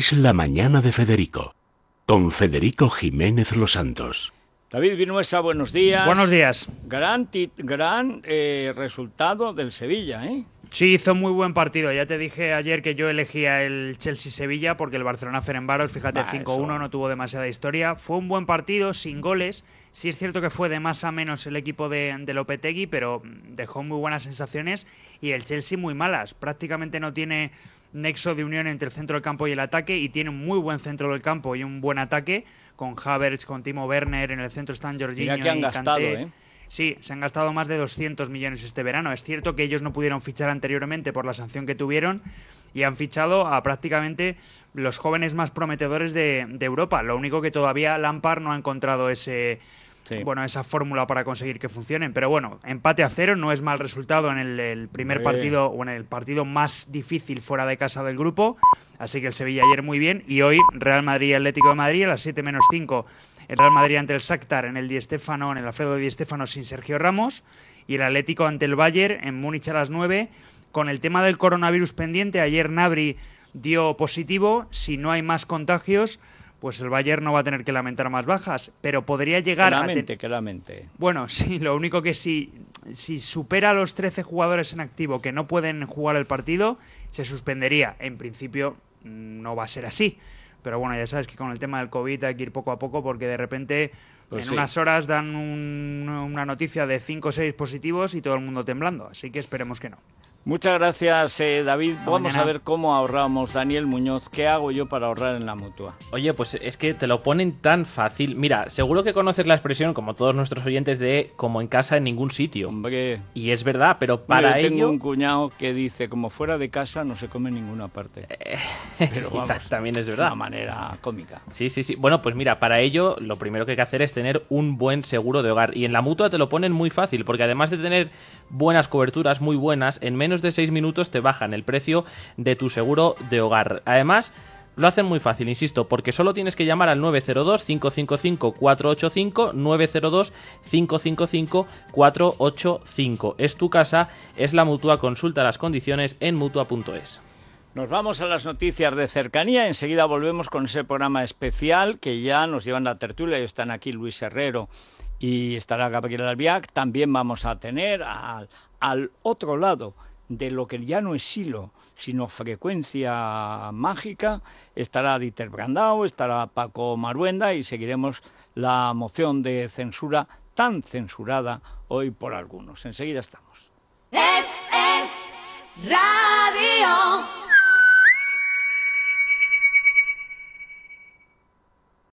Es la mañana de Federico, con Federico Jiménez Los Santos. David Vinuesa, buenos días. Buenos días. Gran, gran eh, resultado del Sevilla, ¿eh? Sí, hizo muy buen partido. Ya te dije ayer que yo elegía el Chelsea-Sevilla porque el Barcelona-Ferenbaros, fíjate, 5-1 no tuvo demasiada historia. Fue un buen partido, sin goles. Sí es cierto que fue de más a menos el equipo de, de Lopetegui, pero dejó muy buenas sensaciones y el Chelsea muy malas. Prácticamente no tiene nexo de unión entre el centro del campo y el ataque y tiene un muy buen centro del campo y un buen ataque con Havertz, con Timo Werner, en el centro están Jorginho que han y gastado, Kanté. ¿eh? Sí, se han gastado más de 200 millones este verano. Es cierto que ellos no pudieron fichar anteriormente por la sanción que tuvieron y han fichado a prácticamente los jóvenes más prometedores de, de Europa. Lo único que todavía Lampard no ha encontrado ese, Sí. bueno, esa fórmula para conseguir que funcionen. Pero bueno, empate a cero no es mal resultado en el, el primer partido o en el partido más difícil fuera de casa del grupo. Así que el Sevilla ayer muy bien. Y hoy Real Madrid Atlético de Madrid a las 7 menos 5. El Real Madrid ante el Shakhtar en el Di Stéfano, en el Alfredo Di Stéfano sin Sergio Ramos. Y el Atlético ante el Bayern en Múnich a las 9. Con el tema del coronavirus pendiente, ayer Nabri dio positivo. Si no hay más contagios, pues el Bayern no va a tener que lamentar más bajas. Pero podría Que llegar a... que la mente. bueno, sí, lo único que si, si supera a los 13 jugadores en activo que no pueden jugar el partido, se suspendería. En principio mm, no va a ser así. Pero bueno, ya sabes que con el tema del COVID hay que ir poco a poco porque de repente Pues en sí. unas horas dan un- una noticia de 5 o 6 positivos y todo el mundo temblando. Así que esperemos que no. Muchas gracias, eh, David. Hasta Vamos mañana. a ver cómo ahorramos. Daniel Muñoz, ¿qué hago yo para ahorrar en la mutua? Oye, pues es que te lo ponen tan fácil. Mira, seguro que conoces la expresión, como todos nuestros oyentes, de como en casa en ningún sitio. Hombre, Y es verdad, pero para yo tengo ello... un cuñado que dice, como fuera de casa no se come en ninguna parte. Pero vamos, ta- también es de verdad. una manera cómica. Sí, sí, sí. Bueno, pues mira, para ello lo primero que hay que hacer es tener un buen seguro de hogar. Y en la mutua te lo ponen muy fácil, porque además de tener buenas coberturas, muy buenas, en menos de 6 minutos te bajan el precio de tu seguro de hogar. Además, lo hacen muy fácil, insisto, porque solo tienes que llamar al 902-555-485, 902-555-485. Es tu casa, es la mutua, consulta las condiciones en mutua.es. Nos vamos a las noticias de cercanía. Enseguida volvemos con ese programa especial que ya nos llevan la tertulia. Y están aquí Luis Herrero y estará Gabriel Albiac. También vamos a tener al, al otro lado de lo que ya no es hilo, sino frecuencia mágica. Estará Dieter Brandau, estará Paco Maruenda y seguiremos la moción de censura tan censurada hoy por algunos. Enseguida estamos.